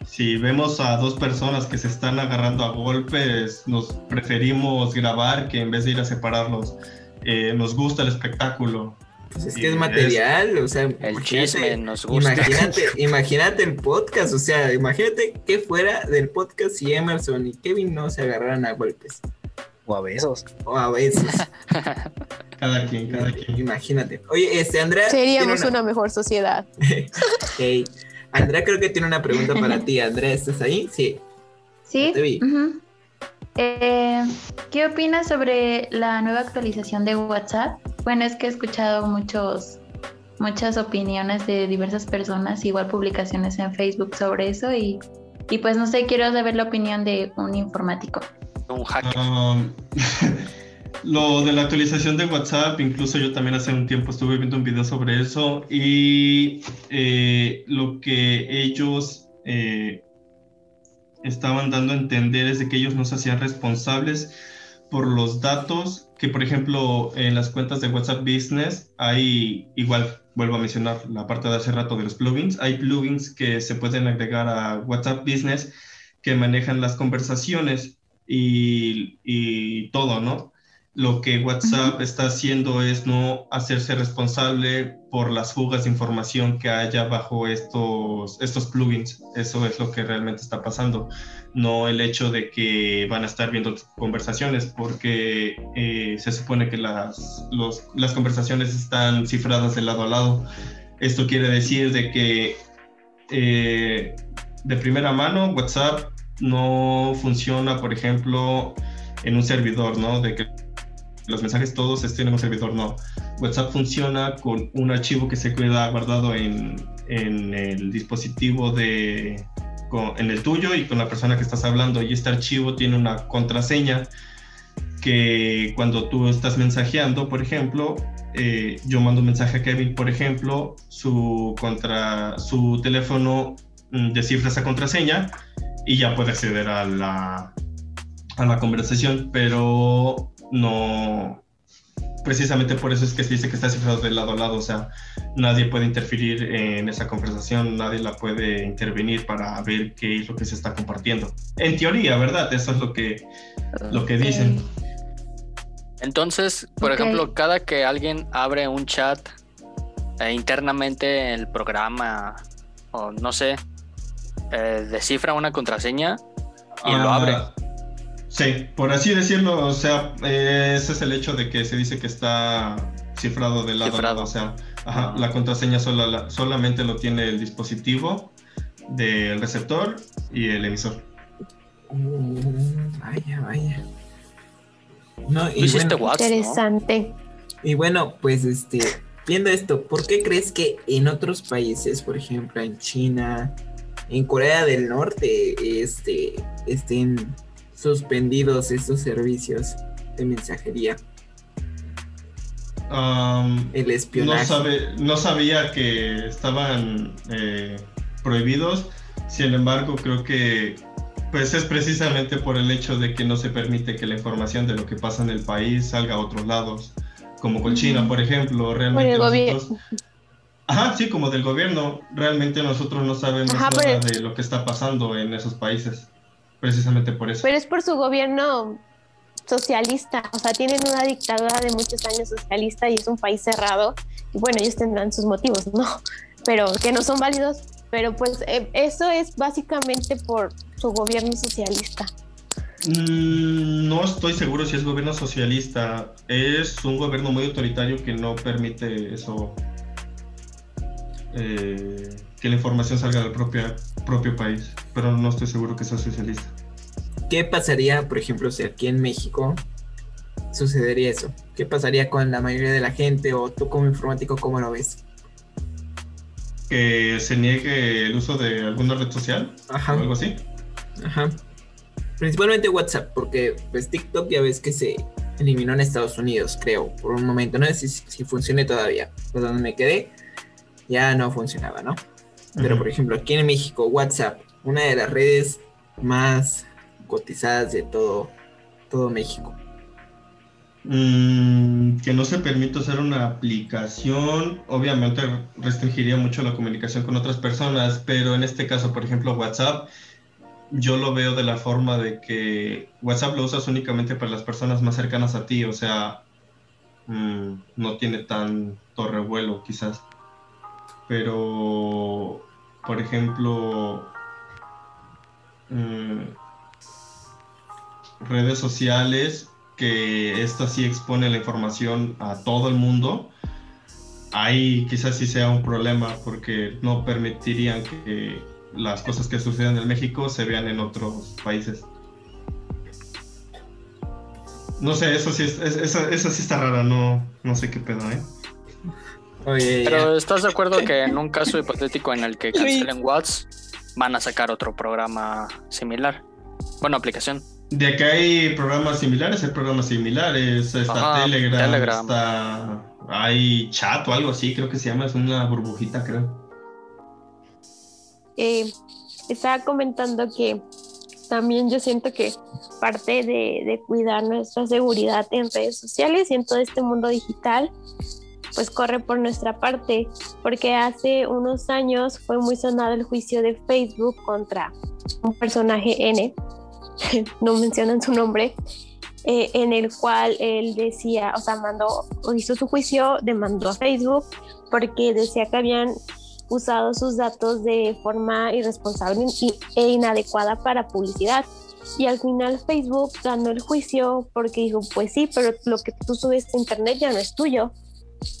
Si vemos a dos personas que se están agarrando a golpes, nos preferimos grabar que en vez de ir a separarlos. Eh, nos gusta el espectáculo. Pues es que es material, o sea, El chisme nos gusta. Imagínate, imagínate el podcast, o sea, imagínate que fuera del podcast si Emerson y Kevin no se agarraran a golpes O a besos. o a veces. Cada quien, cada quien. Imagínate. Oye, este Andrea. Seríamos una mejor sociedad. Ey, Andrea creo que tiene una pregunta para ti. Andrea, ¿estás ahí? Sí. Sí. Te vi. Eh, ¿Qué opinas sobre la nueva actualización de WhatsApp? Bueno, es que he escuchado muchos, muchas opiniones de diversas personas, igual publicaciones en Facebook sobre eso y, y pues no sé, quiero saber la opinión de un informático. Lo de la actualización de WhatsApp, incluso yo también hace un tiempo estuve viendo un video sobre eso y eh, lo que ellos eh, estaban dando a entender es de que ellos no se hacían responsables por los datos que, por ejemplo, en las cuentas de WhatsApp Business hay, igual, vuelvo a mencionar la parte de hace rato de los plugins, hay plugins que se pueden agregar a WhatsApp Business que manejan las conversaciones y, y todo, ¿no? Lo que WhatsApp está haciendo es no hacerse responsable por las fugas de información que haya bajo estos, estos plugins. Eso es lo que realmente está pasando. No el hecho de que van a estar viendo conversaciones, porque eh, se supone que las, los- las conversaciones están cifradas de lado a lado. Esto quiere decir de que eh, de primera mano WhatsApp no funciona, por ejemplo, en un servidor, ¿no? De que los mensajes todos estén en un servidor, no. WhatsApp funciona con un archivo que se queda guardado en, en el dispositivo de, en el tuyo y con la persona que estás hablando. Y este archivo tiene una contraseña que cuando tú estás mensajeando, por ejemplo, eh, yo mando un mensaje a Kevin, por ejemplo, su, contra, su teléfono mm, descifra esa contraseña y ya puede acceder a la, a la conversación, pero no, precisamente por eso es que se dice que está cifrado de lado a lado, o sea, nadie puede interferir en esa conversación, nadie la puede intervenir para ver qué es lo que se está compartiendo. En teoría, ¿verdad? Eso es lo que, lo que dicen. Entonces, por ejemplo, cada que alguien abre un chat eh, internamente en el programa, o no sé, eh, descifra una contraseña y lo Ah, abre. Sí, por así decirlo, o sea, eh, ese es el hecho de que se dice que está cifrado de lado a Cifrado. lado, o sea, ajá, la contraseña sola- la- solamente lo tiene el dispositivo del receptor y el emisor. Mm, vaya, vaya. No, y hiciste bueno. Interesante. y bueno, pues este, viendo esto, ¿por qué crees que en otros países, por ejemplo, en China, en Corea del Norte, este, estén suspendidos estos servicios de mensajería? Am, El no, espionaje. sabe, no sabía que estaban eh, prohibidos, sin embargo, creo que pues es precisamente por el hecho de que no se permite que la información de lo que pasa en el país salga a otros lados, como con China, por ejemplo, realmente Por el nosotros- Ajá, sí, como del gobierno, realmente nosotros no sabemos Ajá, nada de lo que está pasando en esos países, precisamente por eso. Pero es por su gobierno socialista, o sea, tienen una dictadura de muchos años socialista y es un país cerrado. Y bueno, ellos tendrán sus motivos, ¿no? Pero que no son válidos. Pero pues eh, eso es básicamente por su gobierno socialista. Mm, No estoy seguro si es gobierno socialista. Es un gobierno muy autoritario que no permite eso. Eh, que la información salga del propio, propio país. Pero no estoy seguro que sea socialista. ¿Qué pasaría, por ejemplo, si aquí en México sucedería eso? ¿Qué pasaría con la mayoría de la gente o tú como informático cómo lo ves? Que se niegue el uso de alguna red social Ajá. o algo así. Ajá. Principalmente WhatsApp, porque pues TikTok ya ves que se eliminó en Estados Unidos, creo, por un momento. No sé si, si funcione todavía. Por donde me quedé, ya no funcionaba, ¿no? Pero por ejemplo, aquí en México, WhatsApp, una de las redes más cotizadas de todo, todo México. Mm, que no se permite usar una aplicación, obviamente restringiría mucho la comunicación con otras personas, pero en este caso, por ejemplo, WhatsApp, yo lo veo de la forma de que WhatsApp lo usas únicamente para las personas más cercanas a ti, o sea, mm, no tiene tanto revuelo quizás. Pero, por ejemplo, mm, redes sociales, que esto sí expone la información a todo el mundo, ahí quizás sí sea un problema porque no permitirían que las cosas que suceden en México se vean en otros países. No sé, eso sí, es, eso, eso sí está raro, no, no sé qué pedo, ¿eh? Oye, Pero ¿estás de acuerdo que en un caso hipotético en el que cancelen WhatsApp, van a sacar otro programa similar? Bueno, aplicación. De que hay programas similares, hay programas similares, está Ajá, Telegram, Telegram. está hay chat o algo así, creo que se llama, es una burbujita, creo. Eh, estaba comentando que también yo siento que parte de, de cuidar nuestra seguridad en redes sociales y en todo este mundo digital, pues corre por nuestra parte, porque hace unos años fue muy sonado el juicio de Facebook contra un personaje N, no mencionan su nombre, eh, en el cual él decía, o sea, mandó, hizo su juicio, demandó a Facebook porque decía que habían usado sus datos de forma irresponsable e inadecuada para publicidad. Y al final Facebook ganó el juicio porque dijo, pues sí, pero lo que tú subes a internet ya no es tuyo.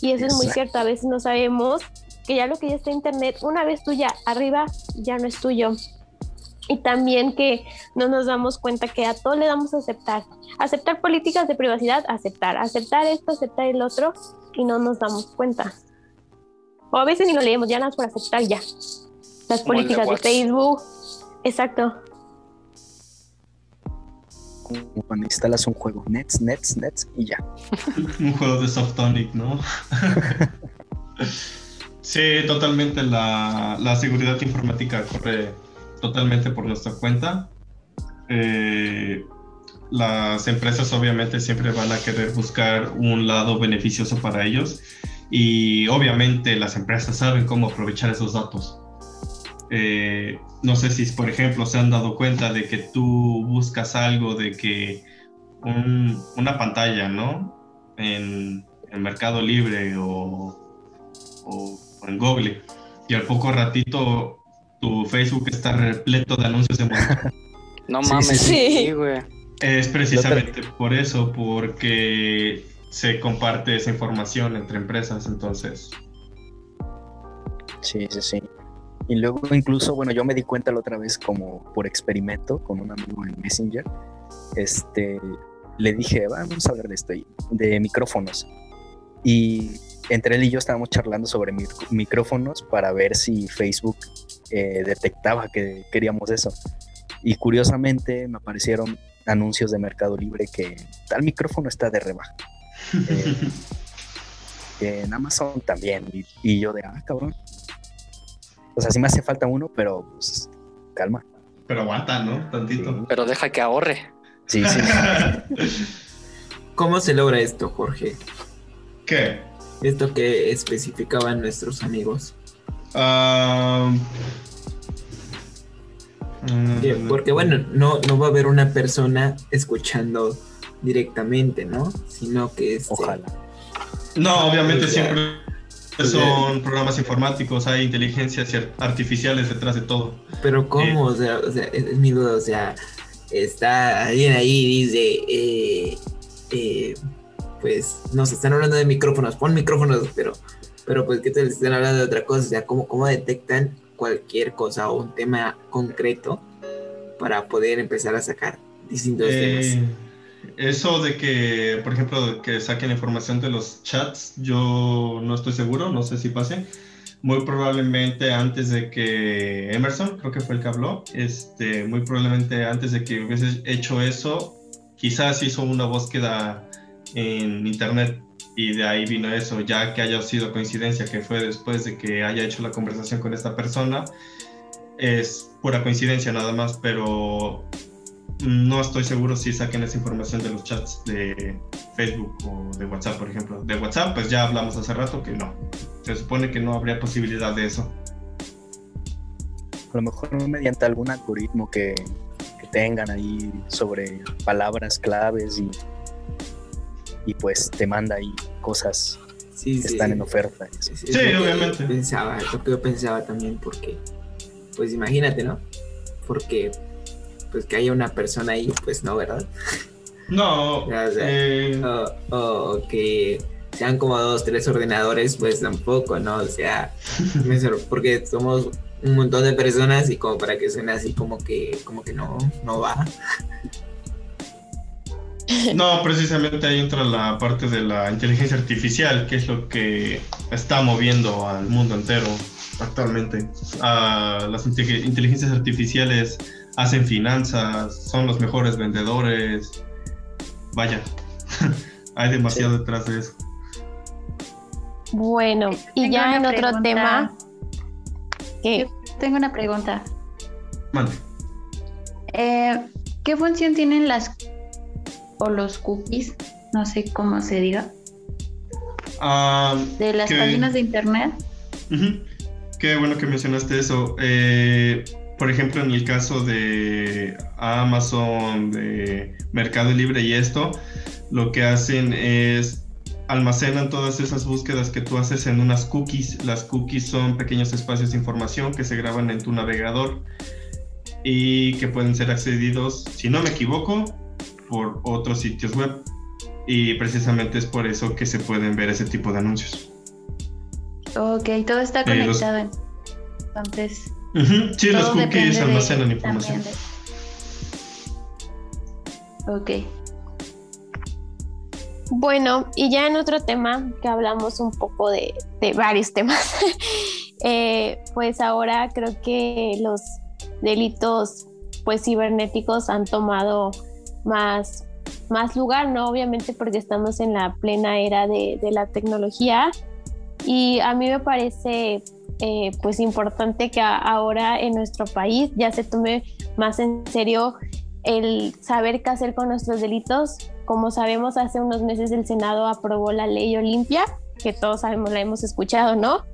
Y eso es muy cierto, a veces no sabemos que ya lo que ya está en internet, una vez tuya arriba, ya no es tuyo. Y también que no nos damos cuenta que a todo le damos a aceptar. Aceptar políticas de privacidad, aceptar. Aceptar esto, aceptar el otro, y no nos damos cuenta. O a veces ni lo leemos, ya nada más por aceptar ya. Las de políticas de. Facebook. Exacto. Cuando instalas un juego, nets, nets, nets y ya. Un juego de Softonic, ¿no? sí, totalmente la, la seguridad informática corre totalmente por nuestra cuenta. Eh, las empresas obviamente siempre van a querer buscar un lado beneficioso para ellos y obviamente las empresas saben cómo aprovechar esos datos. Eh, no sé si, por ejemplo, se han dado cuenta de que tú buscas algo de que un- una pantalla, ¿no? En, en Mercado Libre o, o en Google y al poco ratito tu Facebook está repleto de anuncios de moda. No mames, sí, sí. sí, güey. Es precisamente por eso, porque se comparte esa información entre empresas, entonces. Sí, sí, sí. Y luego incluso, bueno, yo me di cuenta la otra vez como por experimento con un amigo en Messenger. Este, le dije, "Va, vamos a hablar de esto, de micrófonos. Y entre él y yo estábamos charlando sobre mic- micrófonos para ver si Facebook eh, detectaba que queríamos eso. Y curiosamente me aparecieron anuncios de Mercado Libre que tal micrófono está de rebaja. Eh, en Amazon también. Y, y yo de, ah, cabrón. O sea, sí me hace falta uno, pero pues, calma. Pero aguanta, ¿no? Tantito. Pero deja que ahorre. Sí, sí. ¿Cómo se logra esto, Jorge? ¿Qué? Esto que especificaban nuestros amigos. Ah, mm, porque bueno, no, no va a haber una persona escuchando directamente, ¿no? Sino que este, Ojalá. No, obviamente siempre son programas informáticos, hay inteligencias artificiales detrás de todo. Pero ¿cómo? O sea, o sea, es, mi duda, o sea, está alguien ahí y dice, eh, eh, pues nos están hablando de micrófonos, pon micrófonos, pero, pero pues que te están hablando de otra cosa, o sea, ¿cómo, cómo detectan cualquier cosa o un tema concreto para poder empezar a sacar distintos temas? Eso de que, por ejemplo, que saquen información de los chats, yo no estoy seguro, no sé si pase. Muy probablemente antes de que Emerson, creo que fue el que habló, este, muy probablemente antes de que hubiese hecho eso, quizás hizo una búsqueda en internet y de ahí vino eso, ya que haya sido coincidencia que fue después de que haya hecho la conversación con esta persona, es pura coincidencia nada más, pero no estoy seguro si saquen esa información de los chats de Facebook o de WhatsApp, por ejemplo. De WhatsApp, pues ya hablamos hace rato que no. Se supone que no habría posibilidad de eso. A lo mejor mediante algún algoritmo que, que tengan ahí sobre palabras claves y, y pues te manda ahí cosas Sí, que sí. están en oferta. Es- es Sí, lo que obviamente. Pensaba, lo que yo pensaba también, porque, pues imagínate, ¿no? Porque, pues que haya una persona ahí, pues no, ¿verdad? No, Ya, o sea, eh, O, o que sean como dos, tres ordenadores, pues tampoco, ¿no? O sea, porque somos un montón de personas y como para que suene así como que, como que no, no va. no, precisamente ahí entra la parte de la inteligencia artificial, que es lo que está moviendo al mundo entero actualmente. Ah, las inte- inteligencias artificiales hacen finanzas, son los mejores vendedores. Vaya, hay demasiado detrás de eso. Bueno, y Tengo ya en otro tema, Tengo una pregunta. Mande. Eh, ¿Qué función tienen las o los cookies? No sé cómo se diga. Ah, De las páginas de internet. Qué bueno que mencionaste eso. Eh, por ejemplo, en el caso de Amazon, de Mercado Libre y esto, lo que hacen es almacenan todas esas búsquedas que tú haces en unas cookies. Las cookies son pequeños espacios de información que se graban en tu navegador y que pueden ser accedidos, si no me equivoco, por otros sitios web. Y precisamente es por eso que se pueden ver ese tipo de anuncios. Ok, todo está Eh, los- conectado. Sí, los todo cookies de- almacenan información. de- Ok. Bueno, y ya en otro tema, que hablamos un poco de, de varios temas, eh, pues ahora creo que los delitos pues cibernéticos han tomado más, más lugar, ¿no? Obviamente porque estamos en la plena era de, de la tecnología y a mí me parece eh, pues importante que ahora en nuestro país ya se tome más en serio el saber qué hacer con nuestros delitos. Como sabemos, hace unos meses el Senado aprobó la ley Olimpia, que todos sabemos, la hemos escuchado, ¿no?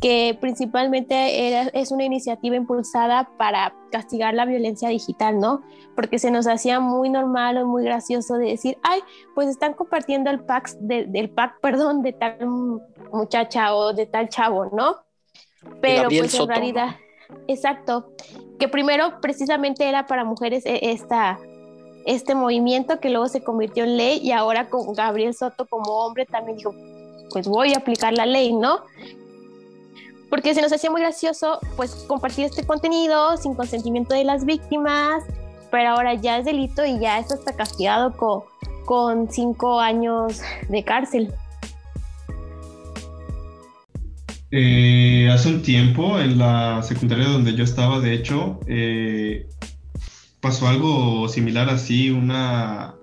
Que principalmente era- es una iniciativa impulsada para castigar la violencia digital, ¿no? Porque se nos hacía muy normal o muy gracioso de decir, ay, pues están compartiendo el pack, de- del pack, perdón, de tal muchacha o de tal chavo, ¿no? Pero Gabriel pues en Soto, ¿no? realidad, exacto, que primero precisamente era para mujeres e- esta, este movimiento que luego se convirtió en ley y ahora con Gabriel Soto como hombre también dijo, pues voy a aplicar la ley, ¿no? Porque se nos hacía muy gracioso pues compartir este contenido sin consentimiento de las víctimas, pero ahora ya es delito y ya es hasta castigado con, con cinco años de cárcel. Eh, hace un tiempo, en la secundaria donde yo estaba, de hecho, eh, pasó algo similar así, una,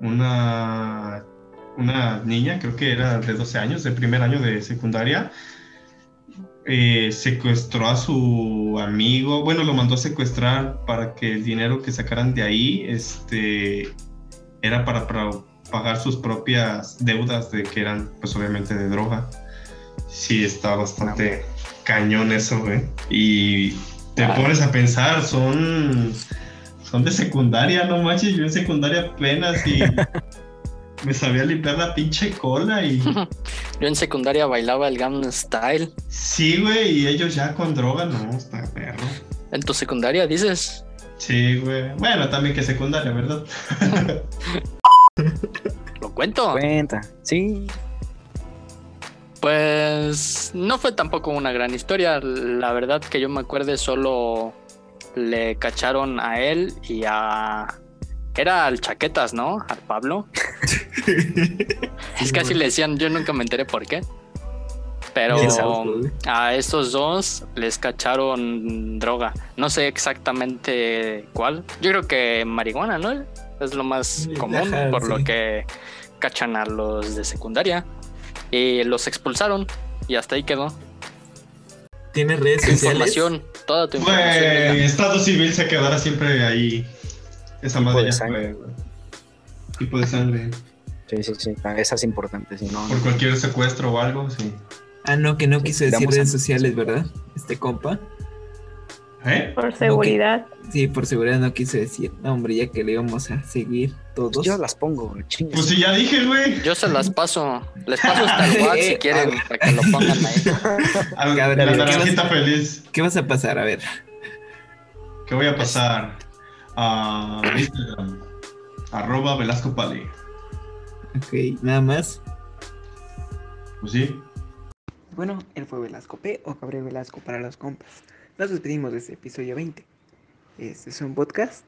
una, una niña, creo que era de 12 años, de primer año de secundaria, eh, secuestró a su amigo, bueno, lo mandó a secuestrar para que el dinero que sacaran de ahí, este, era para, para pagar sus propias deudas de que eran, pues obviamente, de droga. Sí, está bastante cañón eso, güey. Y te Ah. pones a pensar, son, son de secundaria, no manches, yo en secundaria apenas y me sabía limpiar la pinche cola y Yo en secundaria bailaba el Gangnam Style. sí, güey, y ellos ya con droga, no, está perro. En tu secundaria dices, Sí, güey. Bueno, también que secundaria, ¿verdad? lo cuento. Cuenta. Sí. Pues no fue tampoco una gran historia. La verdad que yo me acuerde solo le cacharon a él y a... Era al Chaquetas, ¿no? Al Pablo. Es que así le decían, yo nunca me enteré por qué. Pero ¿Quién sabe? a estos dos les cacharon droga. No sé exactamente cuál. Yo creo que marihuana, ¿no? Es lo más común, por lo que cachan a los de secundaria. Y los expulsaron y hasta ahí quedó. ¿Tienes redes sociales? información, toda tu información. Güey, Mila. Estado civil se quedará siempre ahí Esa Tipo madre de ya sangre. Tipo de sangre. Sí, sí, sí. Ah, Esa es importante, si no. Por cualquier secuestro o algo, sí. Ah, no, que no quiso decir redes sociales, ¿verdad? Este compa. ¿Eh? Por seguridad. Sí, por seguridad no quiso decir. No, hombre, ya que le íbamos a seguir todos. Yo las pongo. Pues sí, ya dije, güey. Yo se las paso. Les paso hasta el WhatsApp si quieren, para que lo pongan ahí. A ver, la ¿qué naranjita vas- feliz. ¿Qué vas a pasar? A ver. ¿Qué voy a pasar? A Instagram. Arroba Velasco Pali. Ok, nada más. Pues sí. Bueno, él fue Velasco P o Gabriel Velasco para los compas. Nos despedimos de este episodio 20. Este es un podcast.